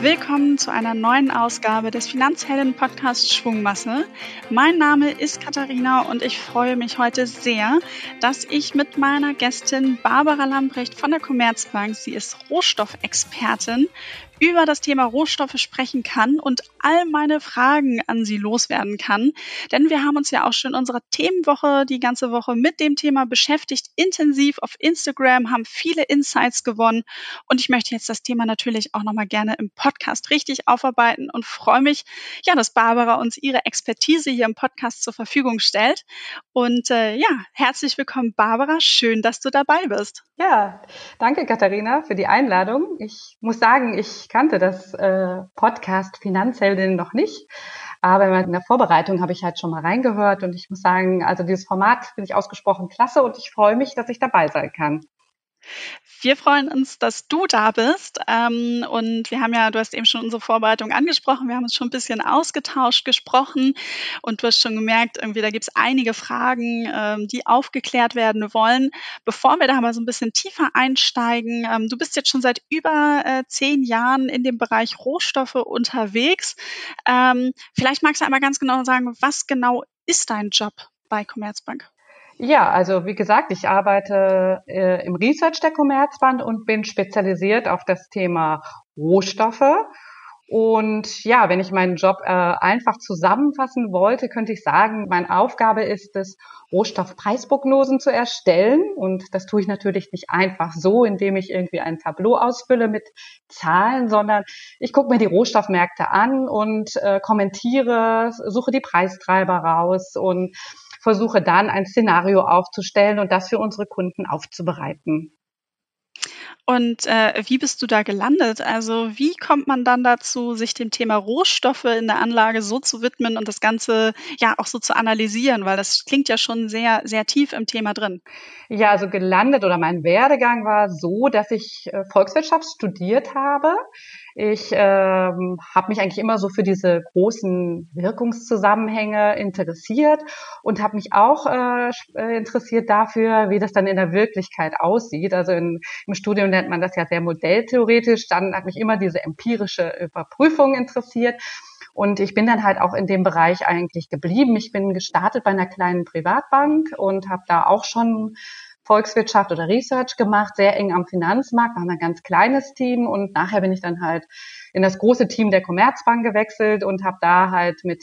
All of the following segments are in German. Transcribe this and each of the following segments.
Willkommen zu einer neuen Ausgabe des Finanzhelden Podcasts Schwungmasse. Mein Name ist Katharina und ich freue mich heute sehr, dass ich mit meiner Gästin Barbara Lambrecht von der Commerzbank, sie ist Rohstoffexpertin, über das Thema Rohstoffe sprechen kann und all meine Fragen an Sie loswerden kann. Denn wir haben uns ja auch schon in unserer Themenwoche die ganze Woche mit dem Thema beschäftigt, intensiv auf Instagram, haben viele Insights gewonnen und ich möchte jetzt das Thema natürlich auch nochmal gerne im Podcast richtig aufarbeiten und freue mich, ja, dass Barbara uns ihre Expertise hier im Podcast zur Verfügung stellt. Und äh, ja, herzlich willkommen, Barbara. Schön, dass du dabei bist. Ja, danke, Katharina, für die Einladung. Ich muss sagen, ich ich kannte das äh, Podcast Finanzheldin noch nicht. Aber in der Vorbereitung habe ich halt schon mal reingehört und ich muss sagen, also dieses Format finde ich ausgesprochen klasse und ich freue mich, dass ich dabei sein kann. Wir freuen uns, dass du da bist. Ähm, und wir haben ja, du hast eben schon unsere Vorbereitung angesprochen, wir haben uns schon ein bisschen ausgetauscht, gesprochen und du hast schon gemerkt, irgendwie da gibt es einige Fragen, ähm, die aufgeklärt werden wollen. Bevor wir da mal so ein bisschen tiefer einsteigen, ähm, du bist jetzt schon seit über äh, zehn Jahren in dem Bereich Rohstoffe unterwegs. Vielleicht magst du einmal ganz genau sagen, was genau ist dein Job bei Commerzbank? Ja, also wie gesagt, ich arbeite äh, im Research der Commerzbank und bin spezialisiert auf das Thema Rohstoffe. Und ja, wenn ich meinen Job äh, einfach zusammenfassen wollte, könnte ich sagen, meine Aufgabe ist es, Rohstoffpreisprognosen zu erstellen. Und das tue ich natürlich nicht einfach so, indem ich irgendwie ein Tableau ausfülle mit Zahlen, sondern ich gucke mir die Rohstoffmärkte an und äh, kommentiere, suche die Preistreiber raus und versuche dann ein Szenario aufzustellen und das für unsere Kunden aufzubereiten. Und äh, wie bist du da gelandet? Also wie kommt man dann dazu, sich dem Thema Rohstoffe in der Anlage so zu widmen und das Ganze ja auch so zu analysieren? Weil das klingt ja schon sehr, sehr tief im Thema drin. Ja, also gelandet oder mein Werdegang war so, dass ich äh, Volkswirtschaft studiert habe. Ich ähm, habe mich eigentlich immer so für diese großen Wirkungszusammenhänge interessiert und habe mich auch äh, äh, interessiert dafür, wie das dann in der Wirklichkeit aussieht. Also in, im Studium nennt man das ja sehr modelltheoretisch. Dann hat mich immer diese empirische Überprüfung interessiert. Und ich bin dann halt auch in dem Bereich eigentlich geblieben. Ich bin gestartet bei einer kleinen Privatbank und habe da auch schon Volkswirtschaft oder Research gemacht, sehr eng am Finanzmarkt, war ein ganz kleines Team und nachher bin ich dann halt in das große Team der Commerzbank gewechselt und habe da halt mit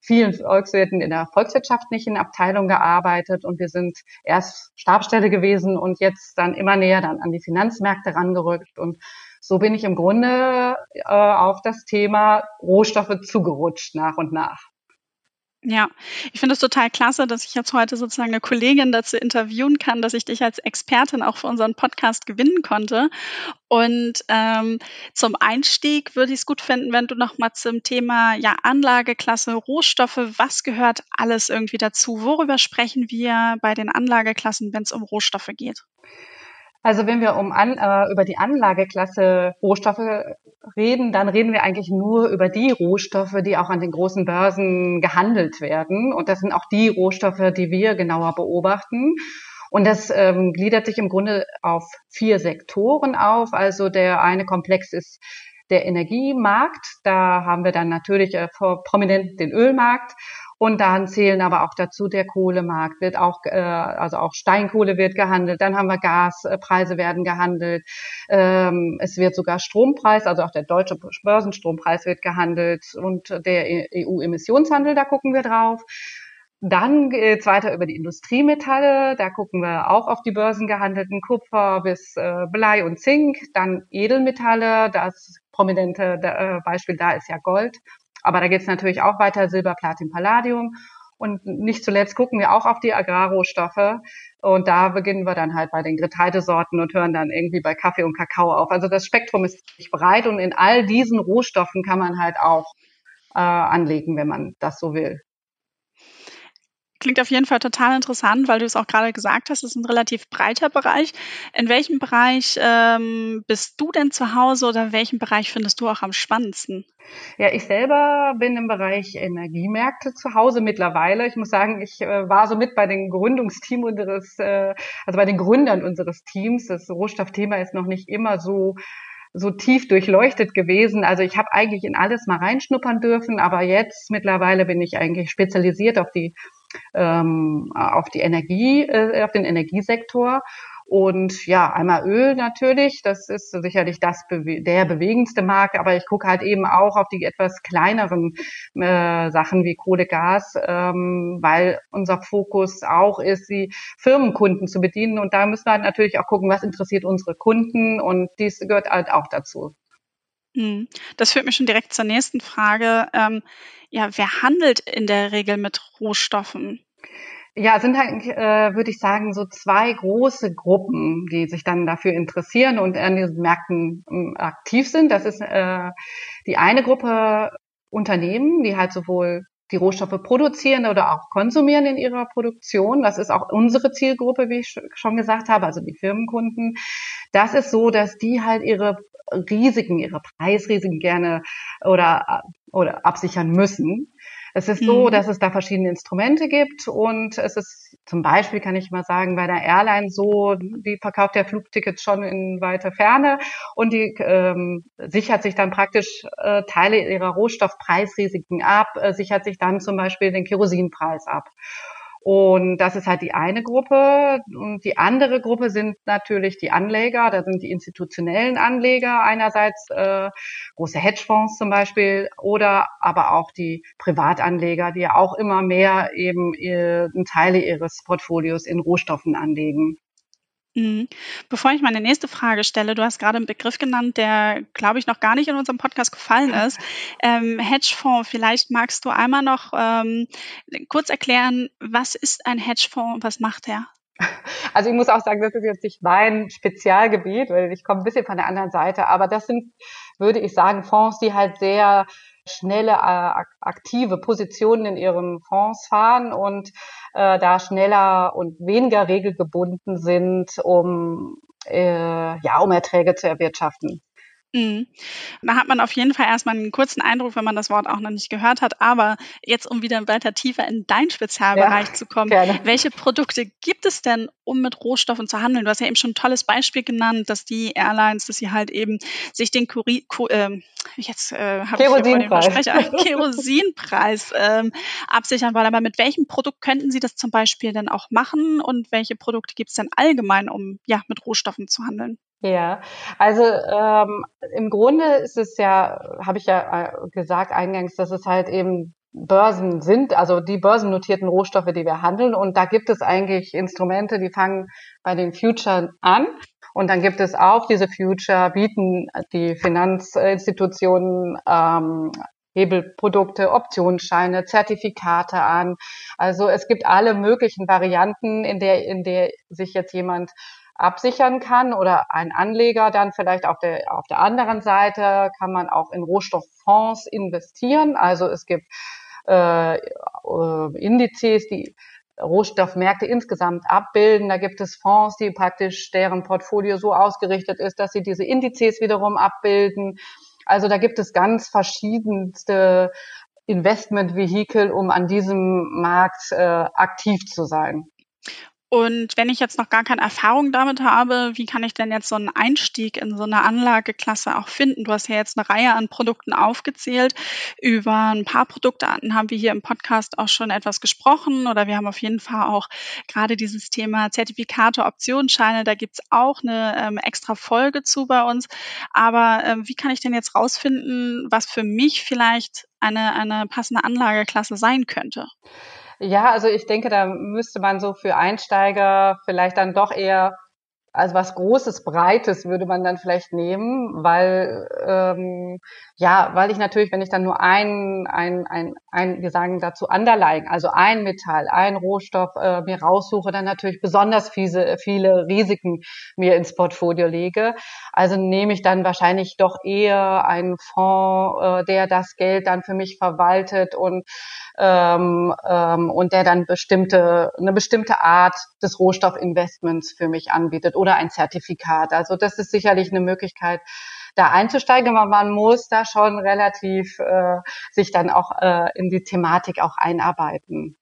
vielen Volkswirten in der volkswirtschaftlichen Abteilung gearbeitet und wir sind erst Stabstelle gewesen und jetzt dann immer näher dann an die Finanzmärkte rangerückt und so bin ich im Grunde äh, auf das Thema Rohstoffe zugerutscht nach und nach. Ja, ich finde es total klasse, dass ich jetzt heute sozusagen eine Kollegin dazu interviewen kann, dass ich dich als Expertin auch für unseren Podcast gewinnen konnte. Und ähm, zum Einstieg würde ich es gut finden, wenn du noch mal zum Thema ja Anlageklasse Rohstoffe, was gehört alles irgendwie dazu? Worüber sprechen wir bei den Anlageklassen, wenn es um Rohstoffe geht? Also wenn wir um an, äh, über die Anlageklasse Rohstoffe reden, dann reden wir eigentlich nur über die Rohstoffe, die auch an den großen Börsen gehandelt werden. Und das sind auch die Rohstoffe, die wir genauer beobachten. Und das ähm, gliedert sich im Grunde auf vier Sektoren auf. Also der eine Komplex ist der Energiemarkt. Da haben wir dann natürlich äh, prominent den Ölmarkt. Und dann zählen aber auch dazu der Kohlemarkt, wird auch, äh, also auch Steinkohle wird gehandelt, dann haben wir Gaspreise werden gehandelt, ähm, es wird sogar Strompreis, also auch der deutsche Börsenstrompreis wird gehandelt und der EU-Emissionshandel, da gucken wir drauf. Dann geht's weiter über die Industriemetalle. Da gucken wir auch auf die Börsen gehandelten Kupfer bis äh, Blei und Zink. Dann Edelmetalle. Das prominente äh, Beispiel da ist ja Gold. Aber da geht es natürlich auch weiter, Silber, Platin, Palladium. Und nicht zuletzt gucken wir auch auf die Agrarrohstoffe. Und da beginnen wir dann halt bei den Getreidesorten und hören dann irgendwie bei Kaffee und Kakao auf. Also das Spektrum ist nicht breit und in all diesen Rohstoffen kann man halt auch äh, anlegen, wenn man das so will. Klingt auf jeden Fall total interessant, weil du es auch gerade gesagt hast, es ist ein relativ breiter Bereich. In welchem Bereich ähm, bist du denn zu Hause oder welchen Bereich findest du auch am spannendsten? Ja, ich selber bin im Bereich Energiemärkte zu Hause mittlerweile. Ich muss sagen, ich äh, war so mit bei den Gründungsteam unseres, äh, also bei den Gründern unseres Teams. Das Rohstoffthema ist noch nicht immer so so tief durchleuchtet gewesen. Also ich habe eigentlich in alles mal reinschnuppern dürfen, aber jetzt mittlerweile bin ich eigentlich spezialisiert auf die ähm, auf die Energie, äh, auf den Energiesektor. Und ja, einmal Öl natürlich, das ist sicherlich das der bewegendste Markt, aber ich gucke halt eben auch auf die etwas kleineren äh, Sachen wie Kohle, Gas, ähm, weil unser Fokus auch ist, die Firmenkunden zu bedienen. Und da müssen wir halt natürlich auch gucken, was interessiert unsere Kunden und dies gehört halt auch dazu. Hm. Das führt mich schon direkt zur nächsten Frage. Ähm, ja, wer handelt in der Regel mit Rohstoffen? Ja, sind halt, äh, würde ich sagen, so zwei große Gruppen, die sich dann dafür interessieren und an diesen Märkten äh, aktiv sind. Das ist äh, die eine Gruppe Unternehmen, die halt sowohl die Rohstoffe produzieren oder auch konsumieren in ihrer Produktion. Das ist auch unsere Zielgruppe, wie ich schon gesagt habe, also die Firmenkunden. Das ist so, dass die halt ihre Risiken, ihre Preisrisiken gerne oder, oder absichern müssen. Es ist so, mhm. dass es da verschiedene Instrumente gibt und es ist zum Beispiel, kann ich mal sagen, bei der Airline so, die verkauft ja Flugtickets schon in weiter Ferne und die ähm, sichert sich dann praktisch äh, Teile ihrer Rohstoffpreisrisiken ab, äh, sichert sich dann zum Beispiel den Kerosinpreis ab. Und das ist halt die eine Gruppe. Und die andere Gruppe sind natürlich die Anleger. Da sind die institutionellen Anleger einerseits, äh, große Hedgefonds zum Beispiel, oder aber auch die Privatanleger, die ja auch immer mehr eben äh, Teile ihres Portfolios in Rohstoffen anlegen. Mhm. Bevor ich meine nächste Frage stelle, du hast gerade einen Begriff genannt, der, glaube ich, noch gar nicht in unserem Podcast gefallen ist. Ähm, Hedgefonds, vielleicht magst du einmal noch ähm, kurz erklären, was ist ein Hedgefonds und was macht er? Also ich muss auch sagen, das ist jetzt nicht mein Spezialgebiet, weil ich komme ein bisschen von der anderen Seite, aber das sind, würde ich sagen, Fonds, die halt sehr schnelle, äh, aktive Positionen in ihren Fonds fahren und äh, da schneller und weniger regelgebunden sind, um, äh, ja, um Erträge zu erwirtschaften. Mhm. Da hat man auf jeden Fall erstmal einen kurzen Eindruck, wenn man das Wort auch noch nicht gehört hat. Aber jetzt, um wieder weiter tiefer in deinen Spezialbereich ja, zu kommen, gerne. welche Produkte gibt es denn, um mit Rohstoffen zu handeln? Du hast ja eben schon ein tolles Beispiel genannt, dass die Airlines, dass sie halt eben sich den Kuri, Ku, äh, jetzt äh, habe ich den Versprecher, Kerosinpreis ähm, absichern wollen. Aber mit welchem Produkt könnten Sie das zum Beispiel denn auch machen? Und welche Produkte gibt es denn allgemein, um ja mit Rohstoffen zu handeln? Ja, also ähm, im Grunde ist es ja, habe ich ja äh, gesagt eingangs, dass es halt eben Börsen sind, also die börsennotierten Rohstoffe, die wir handeln. Und da gibt es eigentlich Instrumente, die fangen bei den Future an. Und dann gibt es auch diese Future, bieten die Finanzinstitutionen ähm, Hebelprodukte, Optionsscheine, Zertifikate an. Also es gibt alle möglichen Varianten, in der, in der sich jetzt jemand absichern kann oder ein Anleger dann vielleicht auf der, auf der anderen Seite kann man auch in Rohstofffonds investieren. Also es gibt äh, äh, Indizes, die Rohstoffmärkte insgesamt abbilden. Da gibt es Fonds, die praktisch deren Portfolio so ausgerichtet ist, dass sie diese Indizes wiederum abbilden. Also da gibt es ganz verschiedenste Investmentvehikel, um an diesem Markt äh, aktiv zu sein. Und wenn ich jetzt noch gar keine Erfahrung damit habe, wie kann ich denn jetzt so einen Einstieg in so eine Anlageklasse auch finden? Du hast ja jetzt eine Reihe an Produkten aufgezählt. Über ein paar Produktarten haben wir hier im Podcast auch schon etwas gesprochen oder wir haben auf jeden Fall auch gerade dieses Thema Zertifikate, Optionsscheine, da gibt's auch eine ähm, extra Folge zu bei uns. Aber ähm, wie kann ich denn jetzt rausfinden, was für mich vielleicht eine, eine passende Anlageklasse sein könnte? Ja, also ich denke, da müsste man so für Einsteiger vielleicht dann doch eher also was Großes, Breites würde man dann vielleicht nehmen, weil ähm, ja, weil ich natürlich, wenn ich dann nur ein, ein, ein, ein wir sagen dazu Underlying, also ein Metall, ein Rohstoff äh, mir raussuche, dann natürlich besonders viele, viele Risiken mir ins Portfolio lege. Also nehme ich dann wahrscheinlich doch eher einen Fonds, äh, der das Geld dann für mich verwaltet und ähm, ähm, und der dann bestimmte eine bestimmte Art des Rohstoffinvestments für mich anbietet oder ein Zertifikat. Also das ist sicherlich eine Möglichkeit, da einzusteigen, aber man muss da schon relativ äh, sich dann auch äh, in die Thematik auch einarbeiten.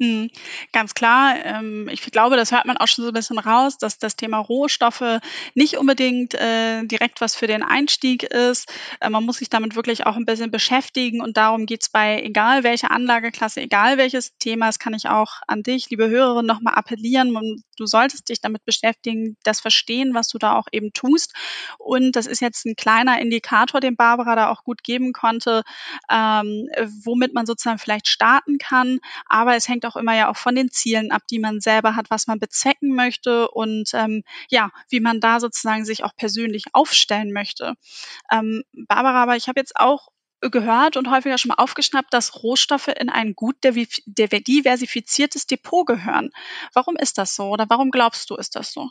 Mhm. Ganz klar. Ähm, ich glaube, das hört man auch schon so ein bisschen raus, dass das Thema Rohstoffe nicht unbedingt äh, direkt was für den Einstieg ist. Äh, man muss sich damit wirklich auch ein bisschen beschäftigen und darum geht's bei egal welcher Anlageklasse, egal welches Thema, das kann ich auch an dich, liebe Hörerin, nochmal appellieren. Du solltest dich damit beschäftigen, das verstehen, was du da auch eben tust. Und das ist jetzt ein kleiner Indikator, den Barbara da auch gut geben konnte, ähm, womit man sozusagen vielleicht starten kann. Aber es hängt hängt auch immer ja auch von den Zielen ab, die man selber hat, was man bezwecken möchte und ähm, ja, wie man da sozusagen sich auch persönlich aufstellen möchte. Ähm, Barbara, aber ich habe jetzt auch gehört und häufiger schon mal aufgeschnappt, dass Rohstoffe in ein gut diversifiziertes Depot gehören. Warum ist das so oder warum glaubst du, ist das so?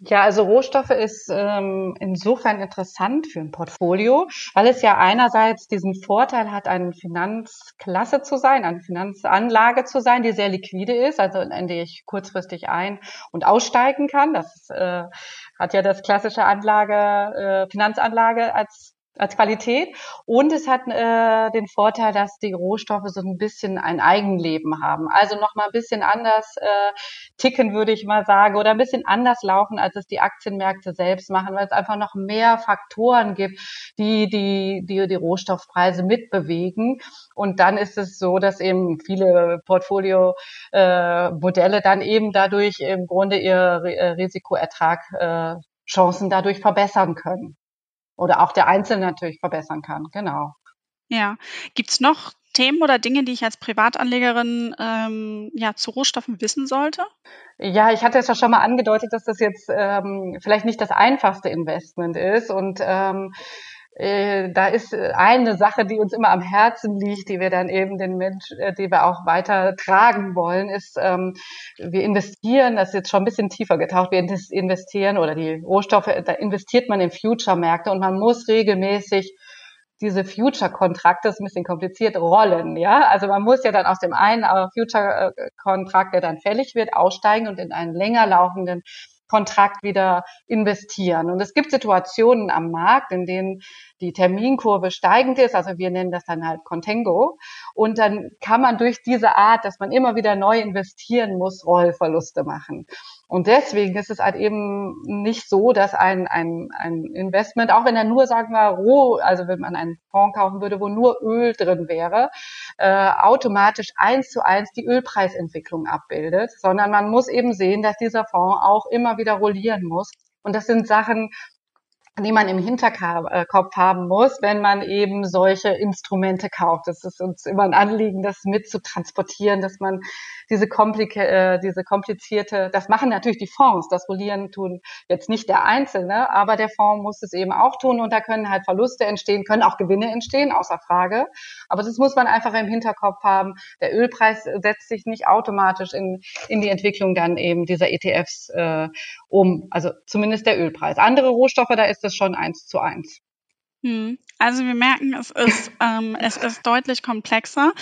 Ja, also Rohstoffe ist ähm, insofern interessant für ein Portfolio, weil es ja einerseits diesen Vorteil hat, eine Finanzklasse zu sein, eine Finanzanlage zu sein, die sehr liquide ist, also in die ich kurzfristig ein- und aussteigen kann. Das äh, hat ja das klassische Anlage, äh, Finanzanlage als als Qualität. Und es hat äh, den Vorteil, dass die Rohstoffe so ein bisschen ein Eigenleben haben. Also noch mal ein bisschen anders äh, ticken, würde ich mal sagen, oder ein bisschen anders laufen, als es die Aktienmärkte selbst machen, weil es einfach noch mehr Faktoren gibt, die die, die, die Rohstoffpreise mitbewegen. Und dann ist es so, dass eben viele Portfolio-Modelle äh, dann eben dadurch im Grunde ihr Risikoertrag äh, Chancen dadurch verbessern können oder auch der Einzelne natürlich verbessern kann. Genau. Ja. Gibt's noch Themen oder Dinge, die ich als Privatanlegerin ähm, ja, zu Rohstoffen wissen sollte? Ja, ich hatte es ja schon mal angedeutet, dass das jetzt ähm, vielleicht nicht das einfachste Investment ist und ähm, äh, da ist eine Sache, die uns immer am Herzen liegt, die wir dann eben den Mensch, äh, die wir auch weiter tragen wollen, ist, ähm, wir investieren, das ist jetzt schon ein bisschen tiefer getaucht, wir investieren oder die Rohstoffe, da investiert man in Future-Märkte und man muss regelmäßig diese Future-Kontrakte, ist ein bisschen kompliziert, rollen, ja. Also man muss ja dann aus dem einen äh, Future-Kontrakt, der dann fällig wird, aussteigen und in einen länger laufenden Kontrakt wieder investieren. Und es gibt Situationen am Markt, in denen die Terminkurve steigend ist, also wir nennen das dann halt Contango. Und dann kann man durch diese Art, dass man immer wieder neu investieren muss, Rollverluste machen. Und deswegen ist es halt eben nicht so, dass ein, ein, ein Investment, auch wenn er nur, sagen wir, roh, also wenn man einen Fonds kaufen würde, wo nur Öl drin wäre, äh, automatisch eins zu eins die Ölpreisentwicklung abbildet, sondern man muss eben sehen, dass dieser Fonds auch immer wieder rollieren muss. Und das sind Sachen, die man im Hinterkopf haben muss, wenn man eben solche Instrumente kauft. Das ist uns immer ein Anliegen, das mitzutransportieren, dass man diese, komplike, äh, diese komplizierte, das machen natürlich die Fonds, das Rollieren tun jetzt nicht der Einzelne, aber der Fonds muss es eben auch tun und da können halt Verluste entstehen, können auch Gewinne entstehen, außer Frage. Aber das muss man einfach im Hinterkopf haben. Der Ölpreis setzt sich nicht automatisch in, in die Entwicklung dann eben dieser ETFs äh, um, also zumindest der Ölpreis. Andere Rohstoffe, da ist es schon eins zu eins. Hm. Also wir merken, es ist, ähm, es ist deutlich komplexer.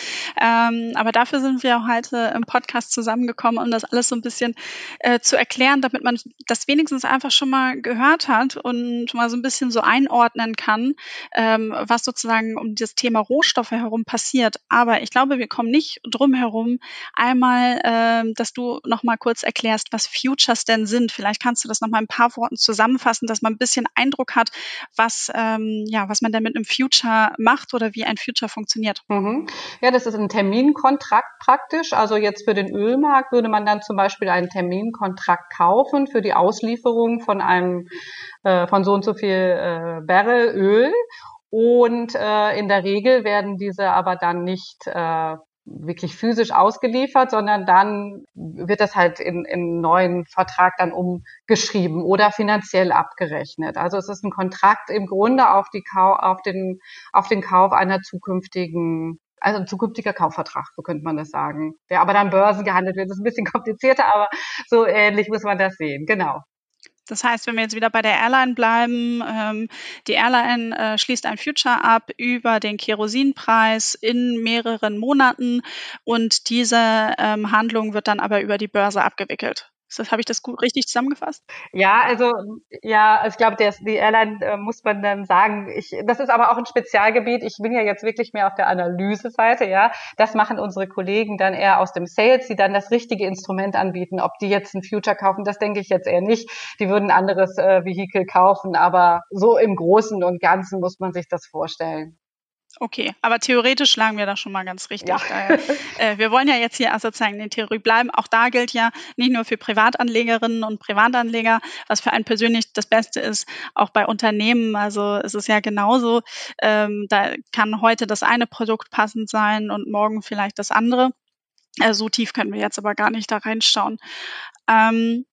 Ähm, aber dafür sind wir auch heute im Podcast zusammengekommen, um das alles so ein bisschen äh, zu erklären, damit man das wenigstens einfach schon mal gehört hat und mal so ein bisschen so einordnen kann, ähm, was sozusagen um das Thema Rohstoffe herum passiert. Aber ich glaube, wir kommen nicht drum herum, einmal, ähm, dass du noch mal kurz erklärst, was Futures denn sind. Vielleicht kannst du das noch mal ein paar Worten zusammenfassen, dass man ein bisschen Eindruck hat, was, ähm, ja, was man damit mit einem Future macht oder wie ein Future funktioniert. Mhm. Ja, das ist ein Terminkontrakt praktisch. Also jetzt für den Ölmarkt würde man dann zum Beispiel einen Terminkontrakt kaufen für die Auslieferung von einem äh, von so und so viel äh, Barrel Öl. Und äh, in der Regel werden diese aber dann nicht äh, wirklich physisch ausgeliefert, sondern dann wird das halt in, in neuen Vertrag dann umgeschrieben oder finanziell abgerechnet. Also es ist ein Kontrakt im Grunde auf die auf den auf den Kauf einer zukünftigen also ein zukünftiger Kaufvertrag, so könnte man das sagen. Der aber dann Börsen gehandelt wird. Das ist ein bisschen komplizierter, aber so ähnlich muss man das sehen. Genau. Das heißt, wenn wir jetzt wieder bei der Airline bleiben, ähm, die Airline äh, schließt ein Future ab über den Kerosinpreis in mehreren Monaten und diese ähm, Handlung wird dann aber über die Börse abgewickelt. Das, Habe ich das gut richtig zusammengefasst? Ja, also ja, also ich glaube, der, die Airline äh, muss man dann sagen. Ich, das ist aber auch ein Spezialgebiet. Ich bin ja jetzt wirklich mehr auf der Analyse-Seite. Ja, das machen unsere Kollegen dann eher aus dem Sales, die dann das richtige Instrument anbieten. Ob die jetzt ein Future kaufen, das denke ich jetzt eher nicht. Die würden ein anderes äh, Vehikel kaufen, aber so im Großen und Ganzen muss man sich das vorstellen. Okay, aber theoretisch lagen wir da schon mal ganz richtig. Ja. Daher, äh, wir wollen ja jetzt hier sozusagen in der Theorie bleiben. Auch da gilt ja nicht nur für Privatanlegerinnen und Privatanleger, was für einen persönlich das Beste ist, auch bei Unternehmen. Also es ist ja genauso. Ähm, da kann heute das eine Produkt passend sein und morgen vielleicht das andere. Äh, so tief können wir jetzt aber gar nicht da reinschauen. Ähm,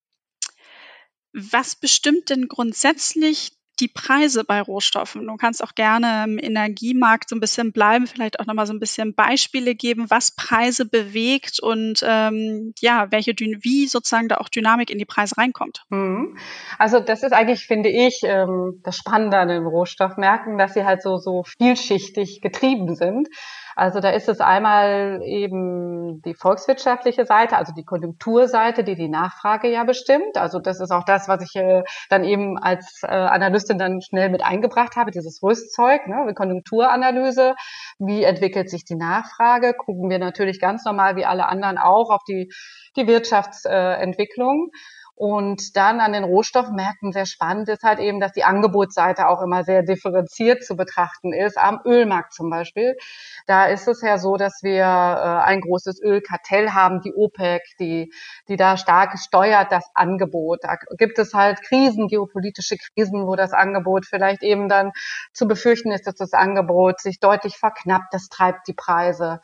was bestimmt denn grundsätzlich die Preise bei Rohstoffen. Du kannst auch gerne im Energiemarkt so ein bisschen bleiben, vielleicht auch nochmal so ein bisschen Beispiele geben, was Preise bewegt und ähm, ja, welche wie sozusagen da auch Dynamik in die Preise reinkommt. Mhm. Also das ist eigentlich, finde ich, ähm, das Spannende an den Rohstoffmärkten, dass sie halt so, so vielschichtig getrieben sind. Also da ist es einmal eben die volkswirtschaftliche Seite, also die Konjunkturseite, die die Nachfrage ja bestimmt. Also das ist auch das, was ich äh, dann eben als äh, Analystin dann schnell mit eingebracht habe, dieses Rüstzeug, ne, Konjunkturanalyse. Wie entwickelt sich die Nachfrage? Gucken wir natürlich ganz normal wie alle anderen auch auf die, die Wirtschaftsentwicklung. Äh, und dann an den Rohstoffmärkten sehr spannend ist halt eben, dass die Angebotsseite auch immer sehr differenziert zu betrachten ist. Am Ölmarkt zum Beispiel. Da ist es ja so, dass wir äh, ein großes Ölkartell haben, die OPEC, die, die da stark steuert das Angebot. Da gibt es halt Krisen, geopolitische Krisen, wo das Angebot vielleicht eben dann zu befürchten ist, dass das Angebot sich deutlich verknappt. Das treibt die Preise.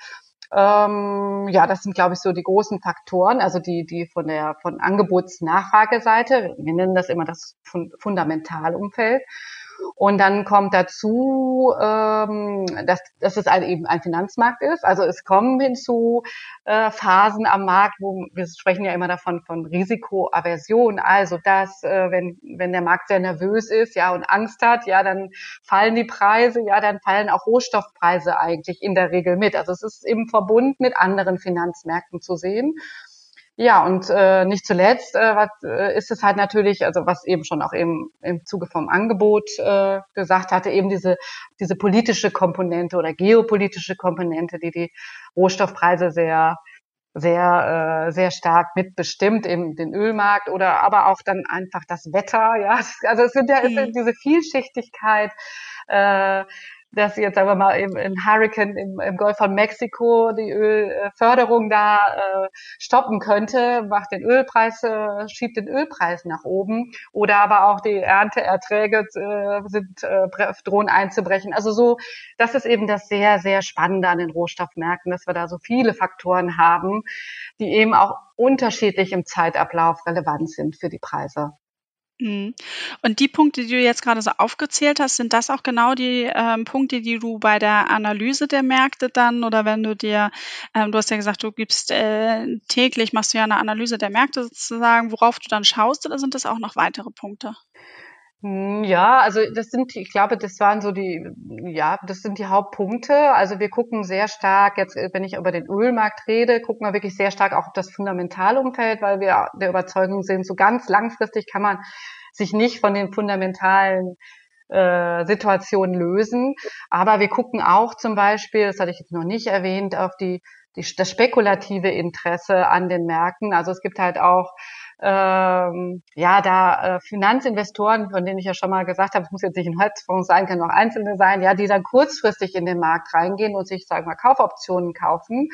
Ähm, ja, das sind, glaube ich, so die großen Faktoren, also die, die von der von Angebotsnachfrageseite, wir nennen das immer das Fundamentalumfeld. Und dann kommt dazu, ähm, dass, dass es ein, eben ein Finanzmarkt ist. Also es kommen hinzu äh, Phasen am Markt, wo wir sprechen ja immer davon von Risikoaversion. Also dass, äh, wenn, wenn der Markt sehr nervös ist, ja, und Angst hat, ja, dann fallen die Preise, ja, dann fallen auch Rohstoffpreise eigentlich in der Regel mit. Also es ist im Verbund mit anderen Finanzmärkten zu sehen. Ja, und äh, nicht zuletzt äh, was, äh, ist es halt natürlich, also was eben schon auch eben im Zuge vom Angebot äh, gesagt hatte, eben diese, diese politische Komponente oder geopolitische Komponente, die die Rohstoffpreise sehr sehr äh, sehr stark mitbestimmt eben den Ölmarkt oder aber auch dann einfach das Wetter ja also es sind ja es sind mhm. diese Vielschichtigkeit äh, dass jetzt sagen wir mal im, im Hurricane im, im Golf von Mexiko die Ölförderung da äh, stoppen könnte, macht den Ölpreis, äh, schiebt den Ölpreis nach oben oder aber auch die Ernteerträge äh, sind äh, drohen einzubrechen. Also so, das ist eben das sehr sehr Spannende an den Rohstoffmärkten, dass wir da so viele Faktoren haben, die eben auch unterschiedlich im Zeitablauf relevant sind für die Preise. Mhm. Und die Punkte, die du jetzt gerade so aufgezählt hast, sind das auch genau die ähm, Punkte, die du bei der Analyse der Märkte dann oder wenn du dir, ähm, du hast ja gesagt, du gibst äh, täglich, machst du ja eine Analyse der Märkte sozusagen, worauf du dann schaust oder sind das auch noch weitere Punkte? Hm, ja, also das sind, ich glaube, das waren so die, ja, das sind die Hauptpunkte. Also wir gucken sehr stark, jetzt wenn ich über den Ölmarkt rede, gucken wir wirklich sehr stark auch auf das Fundamentalumfeld, weil wir der Überzeugung sind, so ganz langfristig kann man sich nicht von den fundamentalen äh, Situationen lösen. Aber wir gucken auch zum Beispiel, das hatte ich jetzt noch nicht erwähnt, auf die, die das spekulative Interesse an den Märkten. Also es gibt halt auch ähm, ja, da äh, Finanzinvestoren, von denen ich ja schon mal gesagt habe, es muss jetzt nicht ein Hedgefonds sein, kann auch einzelne sein, ja, die dann kurzfristig in den Markt reingehen und sich, sagen wir, Kaufoptionen kaufen.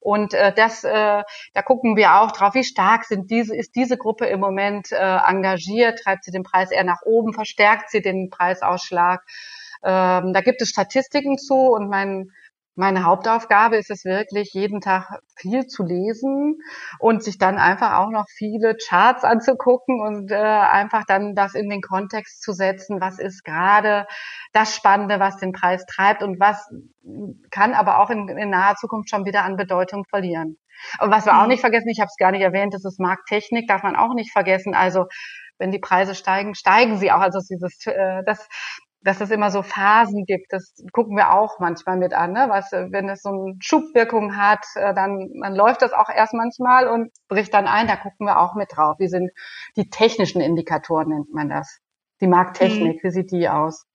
Und äh, das, äh, da gucken wir auch drauf, wie stark sind diese, ist diese Gruppe im Moment äh, engagiert, treibt sie den Preis eher nach oben, verstärkt sie den Preisausschlag. Ähm, da gibt es Statistiken zu und mein meine Hauptaufgabe ist es wirklich, jeden Tag viel zu lesen und sich dann einfach auch noch viele Charts anzugucken und äh, einfach dann das in den Kontext zu setzen, was ist gerade das Spannende, was den Preis treibt und was kann aber auch in, in naher Zukunft schon wieder an Bedeutung verlieren. Und was wir auch mhm. nicht vergessen, ich habe es gar nicht erwähnt, das ist Markttechnik, darf man auch nicht vergessen. Also wenn die Preise steigen, steigen sie auch. Also dieses, äh, das, dass es immer so Phasen gibt, das gucken wir auch manchmal mit an. Ne? Was, wenn es so eine Schubwirkung hat, äh, dann, dann läuft das auch erst manchmal und bricht dann ein. Da gucken wir auch mit drauf. Wie sind die technischen Indikatoren, nennt man das. Die Markttechnik, mhm. wie sieht die aus?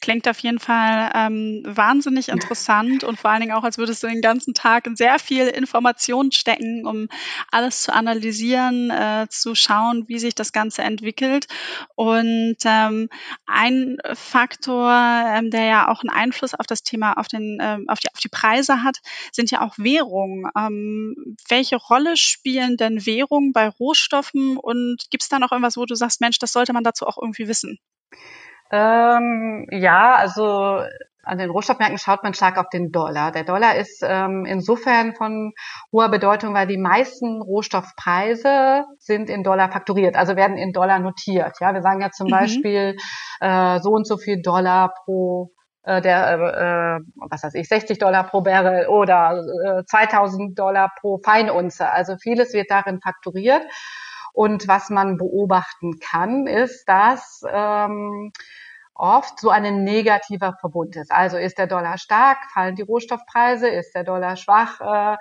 Klingt auf jeden Fall ähm, wahnsinnig interessant und vor allen Dingen auch, als würdest du den ganzen Tag in sehr viel Information stecken, um alles zu analysieren, äh, zu schauen, wie sich das Ganze entwickelt. Und ähm, ein Faktor, ähm, der ja auch einen Einfluss auf das Thema, auf, den, ähm, auf, die, auf die Preise hat, sind ja auch Währungen. Ähm, welche Rolle spielen denn Währungen bei Rohstoffen und gibt es da noch irgendwas, wo du sagst, Mensch, das sollte man dazu auch irgendwie wissen? Ähm, ja, also an den Rohstoffmärkten schaut man stark auf den Dollar. Der Dollar ist ähm, insofern von hoher Bedeutung, weil die meisten Rohstoffpreise sind in Dollar fakturiert, also werden in Dollar notiert. Ja, wir sagen ja zum mhm. Beispiel äh, so und so viel Dollar pro äh, der, äh, was weiß ich, 60 Dollar pro Barrel oder äh, 2000 Dollar pro Feinunze. Also vieles wird darin fakturiert. Und was man beobachten kann, ist, dass ähm, oft so ein negativer Verbund ist. Also ist der Dollar stark, fallen die Rohstoffpreise, ist der Dollar schwach, äh,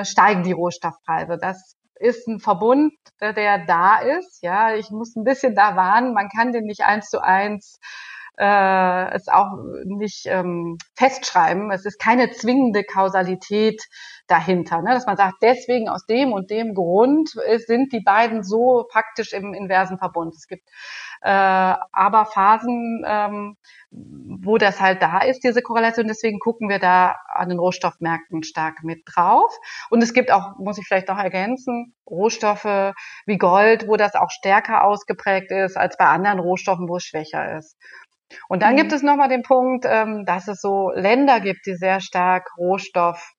äh, steigen die Rohstoffpreise. Das ist ein Verbund, der da ist. Ja, ich muss ein bisschen da warnen. Man kann den nicht eins zu eins äh, es auch nicht ähm, festschreiben. Es ist keine zwingende Kausalität dahinter, ne? dass man sagt, deswegen aus dem und dem Grund sind die beiden so faktisch im inversen Verbund. Es gibt äh, aber Phasen, ähm, wo das halt da ist, diese Korrelation. Deswegen gucken wir da an den Rohstoffmärkten stark mit drauf. Und es gibt auch, muss ich vielleicht noch ergänzen, Rohstoffe wie Gold, wo das auch stärker ausgeprägt ist als bei anderen Rohstoffen, wo es schwächer ist. Und dann mhm. gibt es nochmal den Punkt, ähm, dass es so Länder gibt, die sehr stark Rohstoff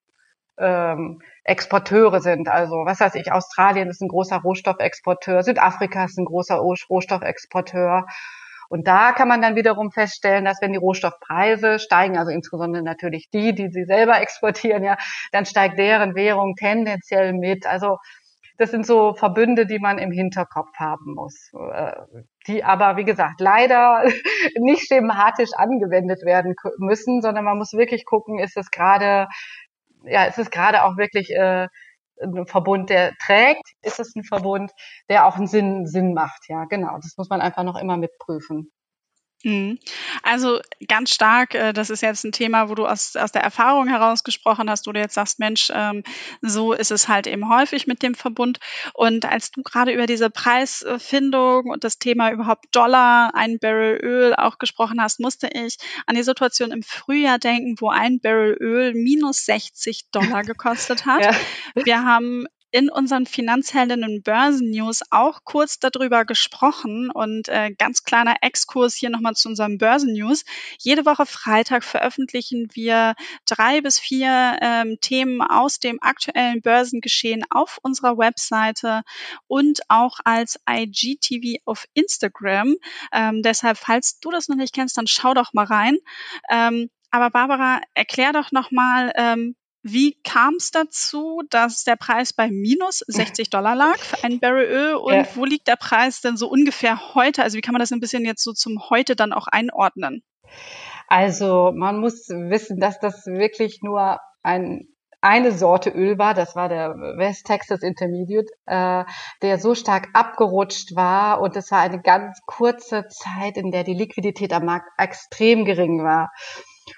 ähm, Exporteure sind. Also was weiß ich, Australien ist ein großer Rohstoffexporteur, Südafrika ist ein großer Rohstoffexporteur. Und da kann man dann wiederum feststellen, dass wenn die Rohstoffpreise steigen, also insbesondere natürlich die, die sie selber exportieren, ja, dann steigt deren Währung tendenziell mit. Also das sind so Verbünde, die man im Hinterkopf haben muss, äh, die aber, wie gesagt, leider nicht schematisch angewendet werden müssen, sondern man muss wirklich gucken, ist es gerade ja, ist es gerade auch wirklich äh, ein Verbund, der trägt? Ist es ein Verbund, der auch einen Sinn, Sinn macht? Ja, genau. Das muss man einfach noch immer mitprüfen. Mhm. Also ganz stark, äh, das ist jetzt ein Thema, wo du aus, aus der Erfahrung heraus gesprochen hast, wo du jetzt sagst, Mensch, ähm, so ist es halt eben häufig mit dem Verbund. Und als du gerade über diese Preisfindung und das Thema überhaupt Dollar, ein Barrel Öl auch gesprochen hast, musste ich an die Situation im Frühjahr denken, wo ein Barrel Öl minus 60 Dollar gekostet hat. Ja. Wir haben in unseren Finanzheldinnen Börsen-News auch kurz darüber gesprochen und äh, ganz kleiner Exkurs hier nochmal zu unserem Börsen-News. Jede Woche Freitag veröffentlichen wir drei bis vier ähm, Themen aus dem aktuellen Börsengeschehen auf unserer Webseite und auch als IGTV auf Instagram. Ähm, deshalb, falls du das noch nicht kennst, dann schau doch mal rein. Ähm, aber Barbara, erklär doch nochmal, ähm, wie kam es dazu, dass der Preis bei minus 60 Dollar lag für ein Barrel Öl und ja. wo liegt der Preis denn so ungefähr heute? Also wie kann man das ein bisschen jetzt so zum heute dann auch einordnen? Also man muss wissen, dass das wirklich nur ein eine Sorte Öl war, das war der West Texas Intermediate, äh, der so stark abgerutscht war und es war eine ganz kurze Zeit, in der die Liquidität am Markt extrem gering war.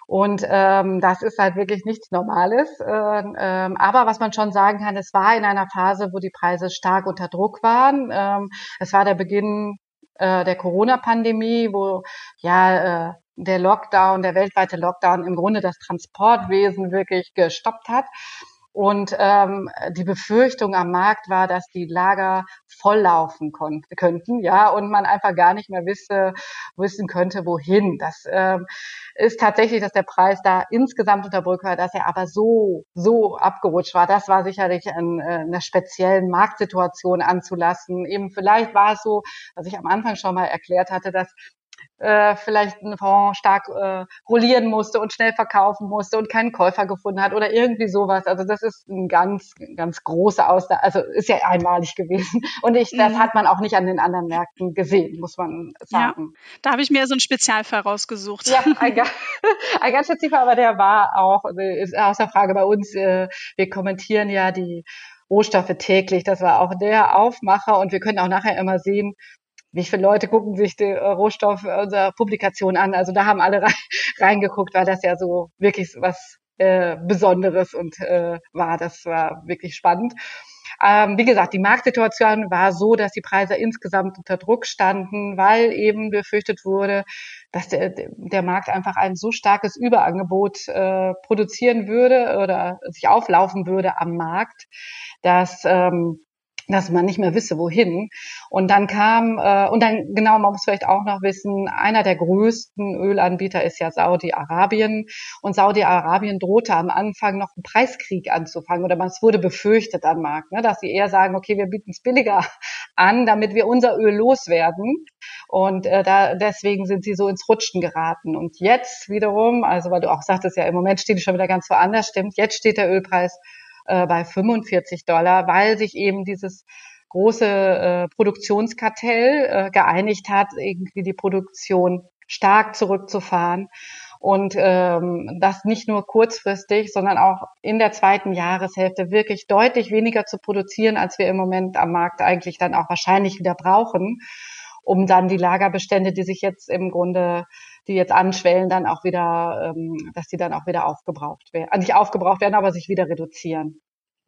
Und ähm, das ist halt wirklich nichts Normales. Äh, ähm, aber was man schon sagen kann, es war in einer Phase, wo die Preise stark unter Druck waren. Ähm, es war der Beginn äh, der Corona-Pandemie, wo ja äh, der Lockdown, der weltweite Lockdown im Grunde das Transportwesen wirklich gestoppt hat. Und ähm, die Befürchtung am Markt war, dass die Lager volllaufen könnten, ja, und man einfach gar nicht mehr wisse, wissen könnte, wohin. Das ähm, ist tatsächlich, dass der Preis da insgesamt unter Brück war, dass er aber so, so abgerutscht war. Das war sicherlich an äh, einer speziellen Marktsituation anzulassen. Eben vielleicht war es so, was ich am Anfang schon mal erklärt hatte, dass äh, vielleicht ein Fonds stark äh, rollieren musste und schnell verkaufen musste und keinen Käufer gefunden hat oder irgendwie sowas. Also das ist ein ganz, ganz großer Ausnahme, also ist ja einmalig gewesen. Und ich, das mhm. hat man auch nicht an den anderen Märkten gesehen, muss man sagen. Ja, da habe ich mir so einen Spezialfall rausgesucht. Ja, ein, ein ganz spezifischer, aber der war auch, ist außer Frage bei uns, äh, wir kommentieren ja die Rohstoffe täglich. Das war auch der Aufmacher und wir können auch nachher immer sehen, wie viele Leute gucken sich die äh, Rohstoff äh, unserer Publikation an. Also da haben alle rein, reingeguckt, weil das ja so wirklich was äh, Besonderes und äh, war. Das war wirklich spannend. Ähm, wie gesagt, die Marktsituation war so, dass die Preise insgesamt unter Druck standen, weil eben befürchtet wurde, dass der, der Markt einfach ein so starkes Überangebot äh, produzieren würde oder sich auflaufen würde am Markt, dass ähm, dass man nicht mehr wisse, wohin. Und dann kam, äh, und dann, genau, man muss vielleicht auch noch wissen, einer der größten Ölanbieter ist ja Saudi-Arabien. Und Saudi-Arabien drohte am Anfang noch einen Preiskrieg anzufangen. Oder es wurde befürchtet am Markt, ne, dass sie eher sagen, okay, wir bieten es billiger an, damit wir unser Öl loswerden. Und äh, da, deswegen sind sie so ins Rutschen geraten. Und jetzt wiederum, also weil du auch sagtest, ja, im Moment steht die schon wieder ganz woanders, stimmt, jetzt steht der Ölpreis äh, bei 45 Dollar, weil sich eben dieses große äh, Produktionskartell äh, geeinigt hat, irgendwie die Produktion stark zurückzufahren. Und ähm, das nicht nur kurzfristig, sondern auch in der zweiten Jahreshälfte wirklich deutlich weniger zu produzieren, als wir im Moment am Markt eigentlich dann auch wahrscheinlich wieder brauchen, um dann die Lagerbestände, die sich jetzt im Grunde die jetzt anschwellen, dann auch wieder, ähm, dass die dann auch wieder aufgebraucht werden, also nicht aufgebraucht werden, aber sich wieder reduzieren.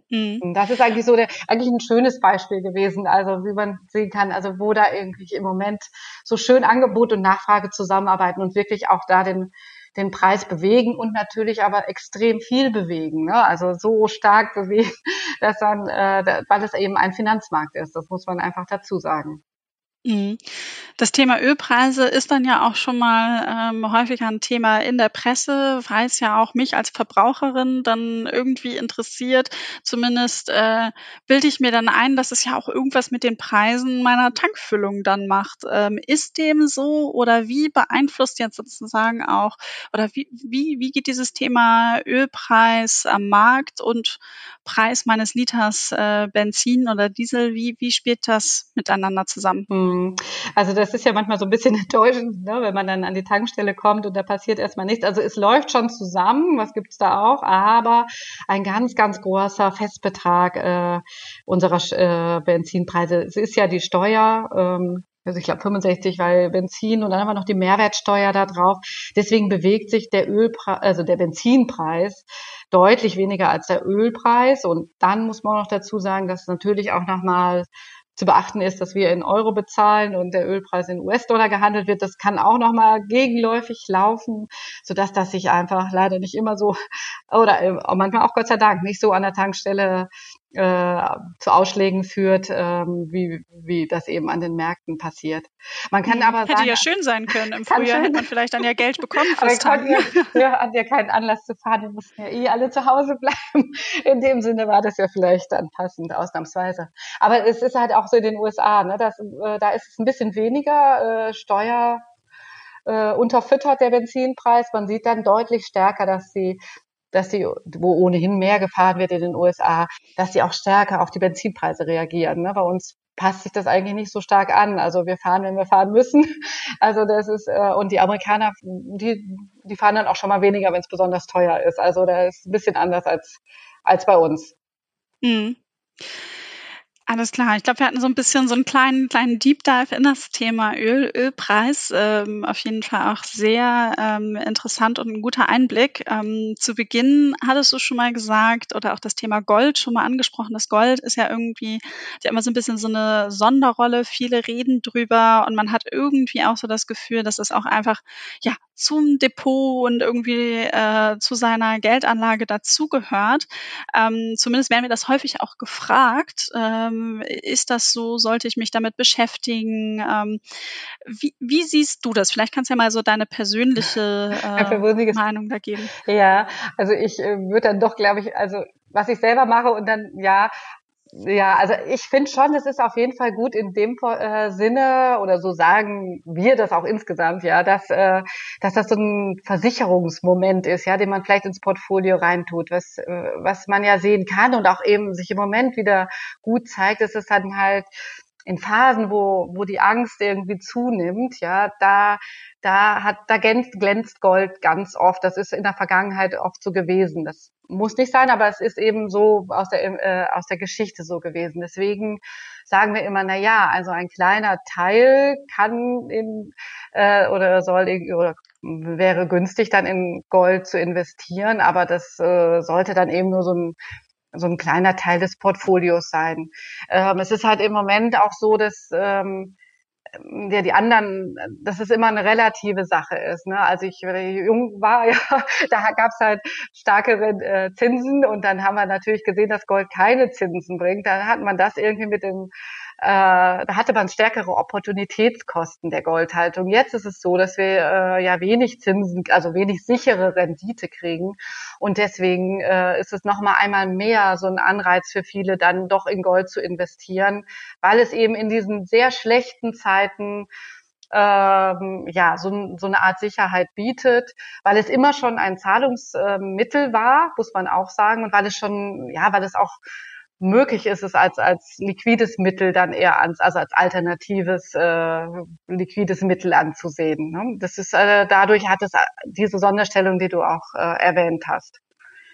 Mhm. Das ist eigentlich so der, eigentlich ein schönes Beispiel gewesen, also wie man sehen kann, also wo da irgendwie im Moment so schön Angebot und Nachfrage zusammenarbeiten und wirklich auch da den, den Preis bewegen und natürlich aber extrem viel bewegen, ne? also so stark bewegen, dass dann, äh, weil es eben ein Finanzmarkt ist, das muss man einfach dazu sagen. Mhm. Das Thema Ölpreise ist dann ja auch schon mal ähm, häufiger ein Thema in der Presse, weil es ja auch mich als Verbraucherin dann irgendwie interessiert. Zumindest äh, bilde ich mir dann ein, dass es ja auch irgendwas mit den Preisen meiner Tankfüllung dann macht. Ähm, ist dem so oder wie beeinflusst jetzt sozusagen auch oder wie, wie, wie geht dieses Thema Ölpreis am Markt und Preis meines Liters äh, Benzin oder Diesel, wie, wie spielt das miteinander zusammen? Mhm. Ähm, also das ist ja manchmal so ein bisschen enttäuschend, ne, wenn man dann an die Tankstelle kommt und da passiert erstmal nichts. Also es läuft schon zusammen, was gibt's da auch, aber ein ganz, ganz großer Festbetrag äh, unserer äh, Benzinpreise. Es ist ja die Steuer, ähm, also ich glaube 65, weil Benzin und dann haben wir noch die Mehrwertsteuer da drauf. Deswegen bewegt sich der Ölpreis, also der Benzinpreis deutlich weniger als der Ölpreis. Und dann muss man noch dazu sagen, dass natürlich auch nochmal zu beachten ist, dass wir in Euro bezahlen und der Ölpreis in US-Dollar gehandelt wird. Das kann auch nochmal gegenläufig laufen, sodass das sich einfach leider nicht immer so oder äh, manchmal auch Gott sei Dank nicht so an der Tankstelle äh, zu Ausschlägen führt, ähm, wie, wie das eben an den Märkten passiert. Man kann aber Hätte sagen, ja schön sein können. Im Frühjahr hätte man vielleicht dann ja Geld bekommen fürs aber wir, wir hatten ja keinen Anlass zu fahren, wir mussten ja eh alle zu Hause bleiben. In dem Sinne war das ja vielleicht dann passend, ausnahmsweise. Aber es ist halt auch so in den USA, ne, dass, äh, da ist es ein bisschen weniger äh, Steuer äh, unterfüttert der Benzinpreis. Man sieht dann deutlich stärker, dass die dass sie, wo ohnehin mehr gefahren wird in den USA, dass sie auch stärker auf die Benzinpreise reagieren. Ne? Bei uns passt sich das eigentlich nicht so stark an. Also wir fahren, wenn wir fahren müssen. Also das ist äh, und die Amerikaner, die die fahren dann auch schon mal weniger, wenn es besonders teuer ist. Also da ist ein bisschen anders als als bei uns. Mhm. Alles klar. Ich glaube, wir hatten so ein bisschen so einen kleinen, kleinen Deep Dive in das Thema Öl, Ölpreis. Ähm, auf jeden Fall auch sehr ähm, interessant und ein guter Einblick. Ähm, zu Beginn hattest du schon mal gesagt oder auch das Thema Gold schon mal angesprochen. Das Gold ist ja irgendwie ja immer so ein bisschen so eine Sonderrolle. Viele reden drüber und man hat irgendwie auch so das Gefühl, dass es auch einfach ja zum Depot und irgendwie äh, zu seiner Geldanlage dazugehört. Ähm, zumindest werden wir das häufig auch gefragt. Ähm, ist das so? Sollte ich mich damit beschäftigen? Ähm, wie, wie siehst du das? Vielleicht kannst du ja mal so deine persönliche äh, Meinung da geben. Ja, also ich äh, würde dann doch, glaube ich, also was ich selber mache und dann ja ja, also ich finde schon, es ist auf jeden Fall gut in dem äh, Sinne oder so sagen wir das auch insgesamt, ja, dass äh, dass das so ein Versicherungsmoment ist, ja, den man vielleicht ins Portfolio reintut, was äh, was man ja sehen kann und auch eben sich im Moment wieder gut zeigt, ist es dann halt in Phasen, wo, wo die Angst irgendwie zunimmt, ja, da, da hat, da glänzt, glänzt Gold ganz oft. Das ist in der Vergangenheit oft so gewesen. Das muss nicht sein, aber es ist eben so aus der, äh, aus der Geschichte so gewesen. Deswegen sagen wir immer, na ja, also ein kleiner Teil kann in, äh, oder soll oder wäre günstig dann in Gold zu investieren, aber das äh, sollte dann eben nur so ein so ein kleiner Teil des Portfolios sein. Ähm, es ist halt im Moment auch so, dass ähm, ja, die anderen, dass es immer eine relative Sache ist. Ne? Also ich, wenn ich jung war, ja, da gab es halt starkere äh, Zinsen und dann haben wir natürlich gesehen, dass Gold keine Zinsen bringt. Dann hat man das irgendwie mit dem da hatte man stärkere Opportunitätskosten der Goldhaltung. Jetzt ist es so, dass wir äh, ja wenig Zinsen, also wenig sichere Rendite kriegen und deswegen äh, ist es noch mal einmal mehr so ein Anreiz für viele, dann doch in Gold zu investieren, weil es eben in diesen sehr schlechten Zeiten ähm, ja, so, so eine Art Sicherheit bietet, weil es immer schon ein Zahlungsmittel war, muss man auch sagen, und weil es schon, ja, weil es auch möglich ist es als, als liquides Mittel dann eher ans, also als alternatives äh, liquides Mittel anzusehen. Ne? Das ist äh, dadurch hat es äh, diese Sonderstellung, die du auch äh, erwähnt hast.